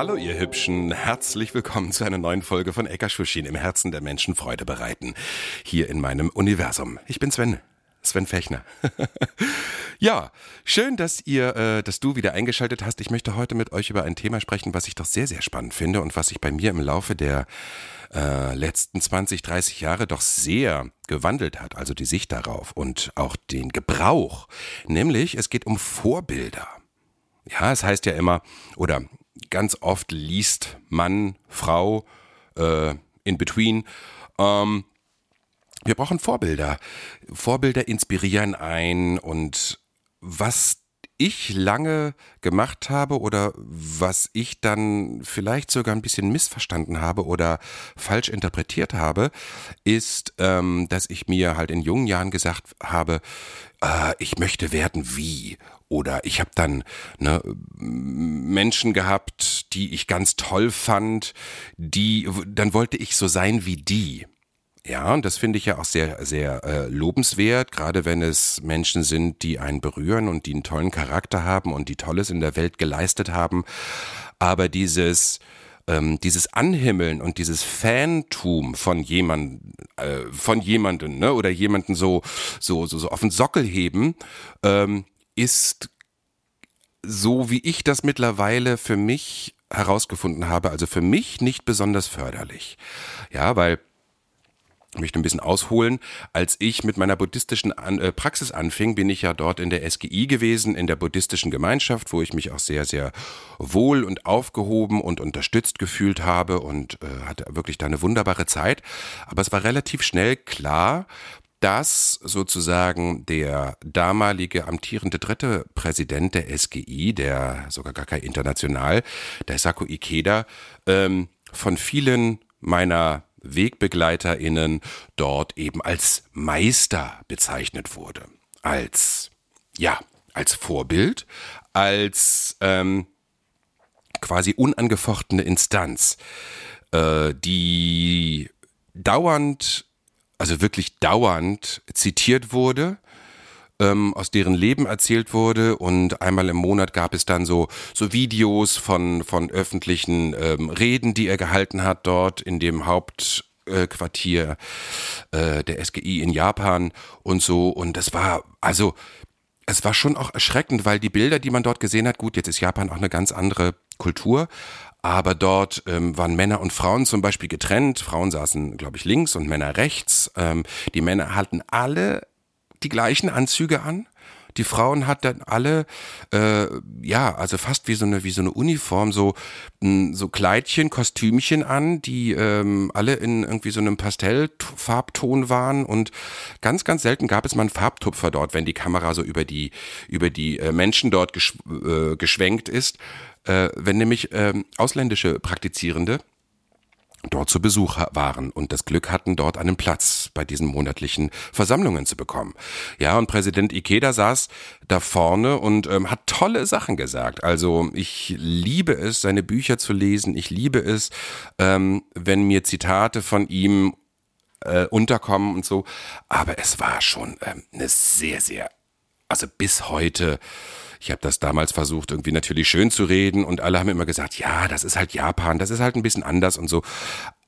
Hallo ihr Hübschen, herzlich willkommen zu einer neuen Folge von Eckerschwuschin im Herzen der Menschen Freude bereiten. Hier in meinem Universum. Ich bin Sven. Sven Fechner. ja, schön, dass ihr, äh, dass du wieder eingeschaltet hast. Ich möchte heute mit euch über ein Thema sprechen, was ich doch sehr, sehr spannend finde und was sich bei mir im Laufe der äh, letzten 20, 30 Jahre doch sehr gewandelt hat. Also die Sicht darauf und auch den Gebrauch. Nämlich, es geht um Vorbilder. Ja, es heißt ja immer, oder ganz oft liest Mann, Frau, äh, in between, ähm, wir brauchen Vorbilder. Vorbilder inspirieren ein und was ich lange gemacht habe oder was ich dann vielleicht sogar ein bisschen missverstanden habe oder falsch interpretiert habe, ist, ähm, dass ich mir halt in jungen Jahren gesagt habe, äh, ich möchte werden wie. Oder ich habe dann ne, Menschen gehabt, die ich ganz toll fand, die, dann wollte ich so sein wie die. Ja, und das finde ich ja auch sehr, sehr äh, lobenswert, gerade wenn es Menschen sind, die einen berühren und die einen tollen Charakter haben und die Tolles in der Welt geleistet haben. Aber dieses, ähm, dieses Anhimmeln und dieses Fantum von jemand, äh, von jemanden, ne, oder jemanden so, so, so, so auf den Sockel heben, ähm, ist so wie ich das mittlerweile für mich herausgefunden habe, also für mich nicht besonders förderlich. Ja, weil möchte ein bisschen ausholen. Als ich mit meiner buddhistischen An äh, Praxis anfing, bin ich ja dort in der SGI gewesen, in der buddhistischen Gemeinschaft, wo ich mich auch sehr, sehr wohl und aufgehoben und unterstützt gefühlt habe und äh, hatte wirklich da eine wunderbare Zeit. Aber es war relativ schnell klar, dass sozusagen der damalige amtierende dritte Präsident der SGI, der sogar gar kein International, der Sako Ikeda, ähm, von vielen meiner WegbegleiterInnen dort eben als Meister bezeichnet wurde. Als, ja, als Vorbild, als ähm, quasi unangefochtene Instanz, äh, die dauernd, also wirklich dauernd zitiert wurde, ähm, aus deren Leben erzählt wurde und einmal im Monat gab es dann so so Videos von von öffentlichen ähm, Reden, die er gehalten hat dort in dem Hauptquartier äh, der SGI in Japan und so und das war also es war schon auch erschreckend, weil die Bilder, die man dort gesehen hat, gut, jetzt ist Japan auch eine ganz andere Kultur, aber dort ähm, waren Männer und Frauen zum Beispiel getrennt. Frauen saßen, glaube ich, links und Männer rechts. Ähm, die Männer hatten alle die gleichen Anzüge an. Die Frauen hatten alle, äh, ja, also fast wie so eine wie so eine Uniform, so mh, so Kleidchen, Kostümchen an, die ähm, alle in irgendwie so einem Pastellfarbton waren und ganz ganz selten gab es mal einen Farbtupfer dort, wenn die Kamera so über die über die äh, Menschen dort geschw äh, geschwenkt ist, äh, wenn nämlich äh, ausländische Praktizierende dort zu Besuch waren und das Glück hatten, dort einen Platz bei diesen monatlichen Versammlungen zu bekommen. Ja, und Präsident Ikeda saß da vorne und ähm, hat tolle Sachen gesagt. Also ich liebe es, seine Bücher zu lesen. Ich liebe es, ähm, wenn mir Zitate von ihm äh, unterkommen und so. Aber es war schon ähm, eine sehr, sehr, also bis heute ich habe das damals versucht, irgendwie natürlich schön zu reden und alle haben immer gesagt, ja, das ist halt Japan, das ist halt ein bisschen anders und so.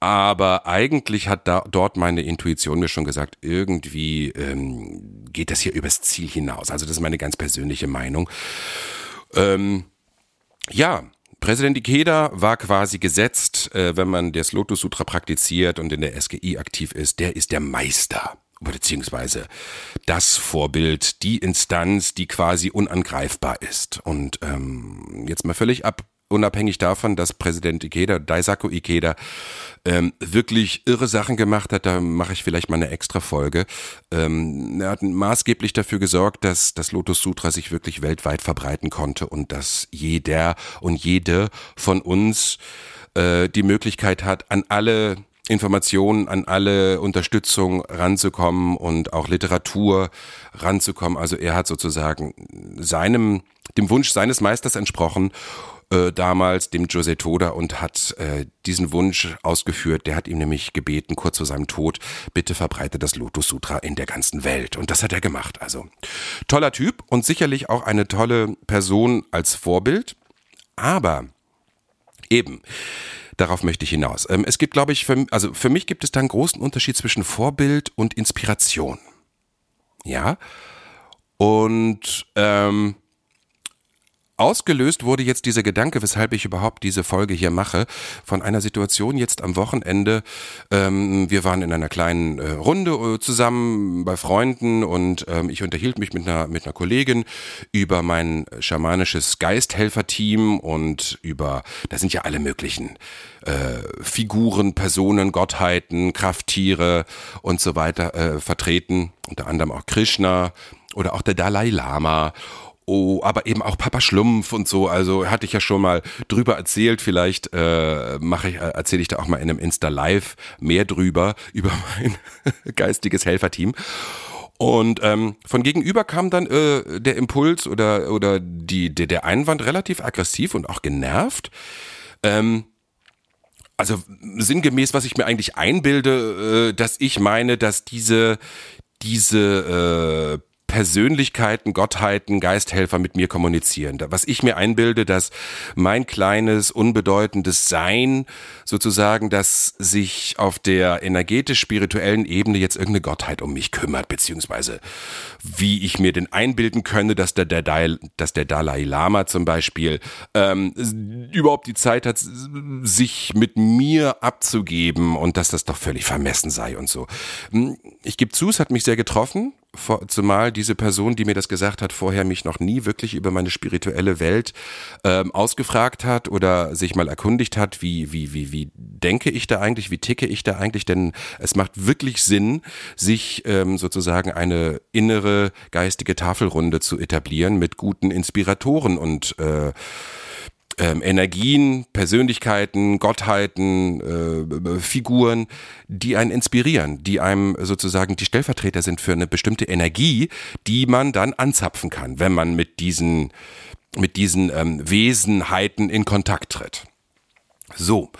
Aber eigentlich hat da dort meine Intuition mir schon gesagt, irgendwie ähm, geht das hier übers Ziel hinaus. Also das ist meine ganz persönliche Meinung. Ähm, ja, Präsident Ikeda war quasi gesetzt, äh, wenn man das Lotus Sutra praktiziert und in der SGI aktiv ist, der ist der Meister beziehungsweise das Vorbild, die Instanz, die quasi unangreifbar ist. Und ähm, jetzt mal völlig ab unabhängig davon, dass Präsident Ikeda, Daisaku Ikeda, ähm, wirklich irre Sachen gemacht hat, da mache ich vielleicht mal eine extra Folge. Ähm, er hat maßgeblich dafür gesorgt, dass das Lotus Sutra sich wirklich weltweit verbreiten konnte und dass jeder und jede von uns äh, die Möglichkeit hat, an alle Informationen, an alle Unterstützung ranzukommen und auch Literatur ranzukommen. Also er hat sozusagen seinem, dem Wunsch seines Meisters entsprochen äh, damals, dem Jose Toda, und hat äh, diesen Wunsch ausgeführt. Der hat ihm nämlich gebeten, kurz vor seinem Tod, bitte verbreite das Lotus Sutra in der ganzen Welt. Und das hat er gemacht. Also toller Typ und sicherlich auch eine tolle Person als Vorbild. Aber eben, darauf möchte ich hinaus. Ähm, es gibt, glaube ich, für, also für mich gibt es da einen großen Unterschied zwischen Vorbild und Inspiration. Ja. Und ähm, Ausgelöst wurde jetzt dieser Gedanke, weshalb ich überhaupt diese Folge hier mache, von einer Situation jetzt am Wochenende. Ähm, wir waren in einer kleinen äh, Runde äh, zusammen bei Freunden und ähm, ich unterhielt mich mit einer, mit einer Kollegin über mein schamanisches Geisthelferteam und über, da sind ja alle möglichen äh, Figuren, Personen, Gottheiten, Krafttiere und so weiter äh, vertreten, unter anderem auch Krishna oder auch der Dalai Lama Oh, aber eben auch Papa Schlumpf und so. Also hatte ich ja schon mal drüber erzählt. Vielleicht äh, mache ich, äh, erzähle ich da auch mal in einem Insta Live mehr drüber über mein geistiges Helferteam. Und ähm, von gegenüber kam dann äh, der Impuls oder oder die der, der Einwand relativ aggressiv und auch genervt. Ähm, also sinngemäß, was ich mir eigentlich einbilde, äh, dass ich meine, dass diese diese äh, Persönlichkeiten, Gottheiten, Geisthelfer mit mir kommunizieren. Was ich mir einbilde, dass mein kleines, unbedeutendes Sein sozusagen, das sich auf der energetisch-spirituellen Ebene jetzt irgendeine Gottheit um mich kümmert, beziehungsweise wie ich mir denn einbilden könne, dass der, der, dass der Dalai Lama zum Beispiel ähm, überhaupt die Zeit hat, sich mit mir abzugeben und dass das doch völlig vermessen sei und so. Hm, ich gebe zu, es hat mich sehr getroffen, zumal diese Person, die mir das gesagt hat, vorher mich noch nie wirklich über meine spirituelle Welt ähm, ausgefragt hat oder sich mal erkundigt hat, wie, wie, wie, wie denke ich da eigentlich, wie ticke ich da eigentlich, denn es macht wirklich Sinn, sich ähm, sozusagen eine innere geistige Tafelrunde zu etablieren mit guten Inspiratoren und äh, ähm, Energien, Persönlichkeiten, Gottheiten, äh, Figuren, die einen inspirieren, die einem sozusagen die Stellvertreter sind für eine bestimmte Energie, die man dann anzapfen kann, wenn man mit diesen, mit diesen ähm, Wesenheiten in Kontakt tritt. So,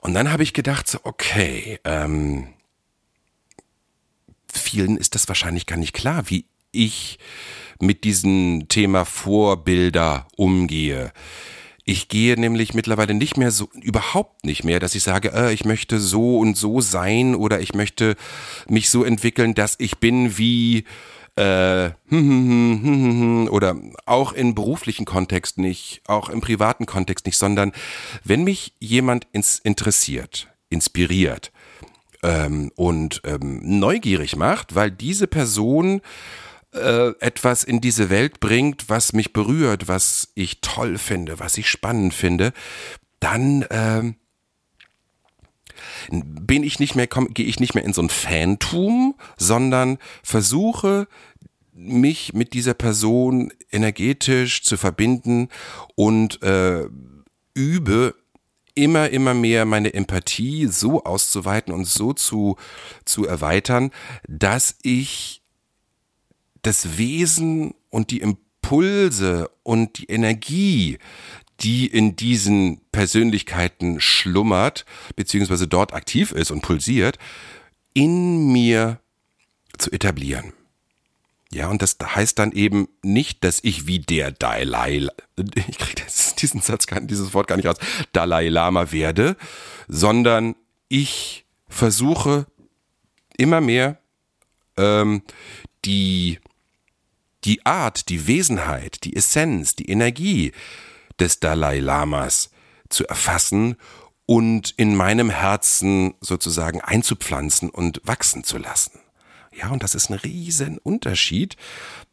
und dann habe ich gedacht, okay, ähm, vielen ist das wahrscheinlich gar nicht klar, wie ich mit diesem Thema Vorbilder umgehe. Ich gehe nämlich mittlerweile nicht mehr so, überhaupt nicht mehr, dass ich sage, äh, ich möchte so und so sein oder ich möchte mich so entwickeln, dass ich bin wie äh, oder auch im beruflichen Kontext nicht, auch im privaten Kontext nicht, sondern wenn mich jemand ins interessiert, inspiriert ähm, und ähm, neugierig macht, weil diese Person äh, etwas in diese Welt bringt, was mich berührt, was ich toll finde, was ich spannend finde, dann äh, bin ich nicht mehr, gehe ich nicht mehr in so ein Fantum, sondern versuche mich mit dieser Person energetisch zu verbinden und äh, übe immer, immer mehr meine Empathie so auszuweiten und so zu, zu erweitern, dass ich das Wesen und die Impulse und die Energie, die in diesen Persönlichkeiten schlummert, beziehungsweise dort aktiv ist und pulsiert, in mir zu etablieren. Ja, und das heißt dann eben nicht, dass ich wie der Dalai, ich kriege diesen Satz, dieses Wort gar nicht raus, Dalai Lama werde, sondern ich versuche immer mehr ähm, die die Art, die Wesenheit, die Essenz, die Energie des Dalai Lamas zu erfassen und in meinem Herzen sozusagen einzupflanzen und wachsen zu lassen. Ja, und das ist ein riesen Unterschied,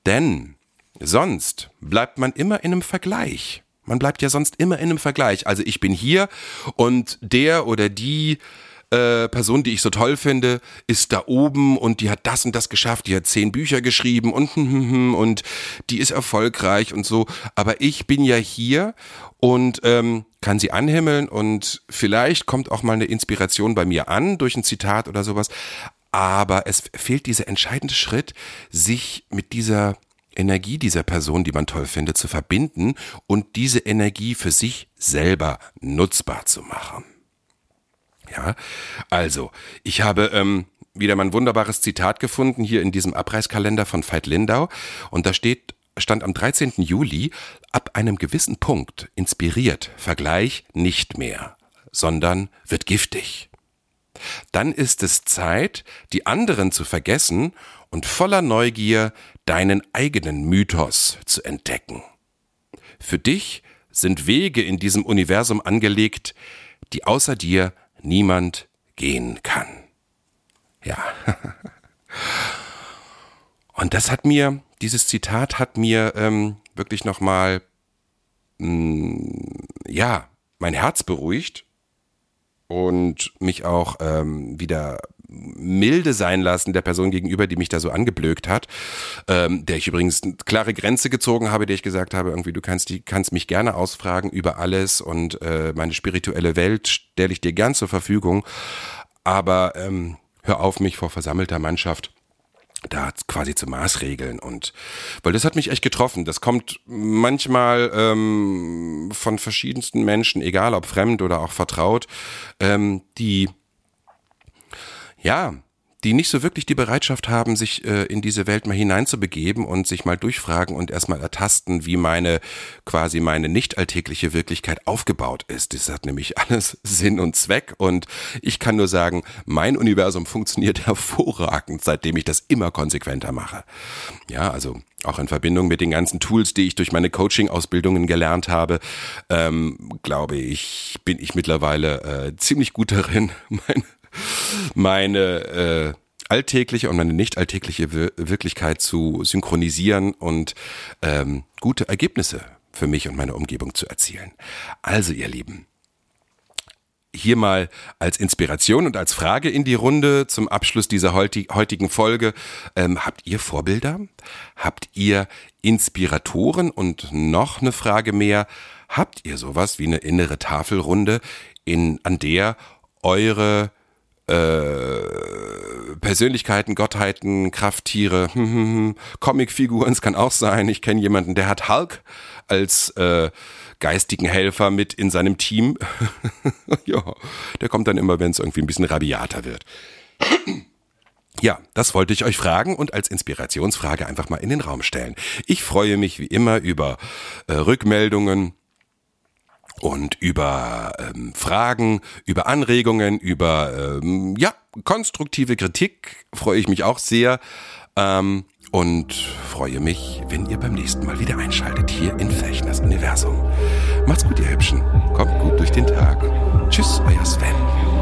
denn sonst bleibt man immer in einem Vergleich. Man bleibt ja sonst immer in einem Vergleich. Also ich bin hier und der oder die äh, Person, die ich so toll finde, ist da oben und die hat das und das geschafft, die hat zehn Bücher geschrieben und hm, hm, hm, und die ist erfolgreich und so. Aber ich bin ja hier und ähm, kann sie anhimmeln und vielleicht kommt auch mal eine Inspiration bei mir an durch ein Zitat oder sowas. Aber es fehlt dieser entscheidende Schritt, sich mit dieser Energie dieser Person, die man toll findet, zu verbinden und diese Energie für sich selber nutzbar zu machen. Ja, also, ich habe ähm, wieder mein wunderbares Zitat gefunden hier in diesem Abreißkalender von Veit Lindau und da steht, stand am 13. Juli, ab einem gewissen Punkt inspiriert Vergleich nicht mehr, sondern wird giftig. Dann ist es Zeit, die anderen zu vergessen und voller Neugier deinen eigenen Mythos zu entdecken. Für dich sind Wege in diesem Universum angelegt, die außer dir niemand gehen kann. Ja. Und das hat mir, dieses Zitat hat mir ähm, wirklich nochmal, mm, ja, mein Herz beruhigt und mich auch ähm, wieder milde sein lassen der Person gegenüber, die mich da so angeblökt hat, ähm, der ich übrigens eine klare Grenze gezogen habe, der ich gesagt habe, irgendwie du kannst die kannst mich gerne ausfragen über alles und äh, meine spirituelle Welt stelle ich dir gern zur Verfügung, aber ähm, hör auf mich vor versammelter Mannschaft da quasi zu Maßregeln und weil das hat mich echt getroffen. Das kommt manchmal ähm, von verschiedensten Menschen, egal ob fremd oder auch vertraut, ähm, die ja, die nicht so wirklich die Bereitschaft haben, sich äh, in diese Welt mal hineinzubegeben und sich mal durchfragen und erstmal ertasten, wie meine quasi meine nicht alltägliche Wirklichkeit aufgebaut ist. Das hat nämlich alles Sinn und Zweck und ich kann nur sagen, mein Universum funktioniert hervorragend, seitdem ich das immer konsequenter mache. Ja, also auch in Verbindung mit den ganzen Tools, die ich durch meine Coaching-Ausbildungen gelernt habe, ähm, glaube ich, bin ich mittlerweile äh, ziemlich gut darin, mein meine äh, alltägliche und meine nicht alltägliche Wirklichkeit zu synchronisieren und ähm, gute Ergebnisse für mich und meine Umgebung zu erzielen. Also ihr Lieben, hier mal als Inspiration und als Frage in die Runde zum Abschluss dieser heutigen Folge. Ähm, habt ihr Vorbilder? Habt ihr Inspiratoren? Und noch eine Frage mehr. Habt ihr sowas wie eine innere Tafelrunde, in, an der eure äh, Persönlichkeiten, Gottheiten, Krafttiere, hm, hm, hm, Comicfiguren, es kann auch sein. Ich kenne jemanden, der hat Hulk als äh, geistigen Helfer mit in seinem Team. ja, der kommt dann immer, wenn es irgendwie ein bisschen rabiater wird. Ja, das wollte ich euch fragen und als Inspirationsfrage einfach mal in den Raum stellen. Ich freue mich wie immer über äh, Rückmeldungen, und über ähm, Fragen, über Anregungen, über ähm, ja konstruktive Kritik freue ich mich auch sehr ähm, und freue mich, wenn ihr beim nächsten Mal wieder einschaltet hier in Fechners Universum. Macht's gut, ihr Hübschen. Kommt gut durch den Tag. Tschüss, euer Sven.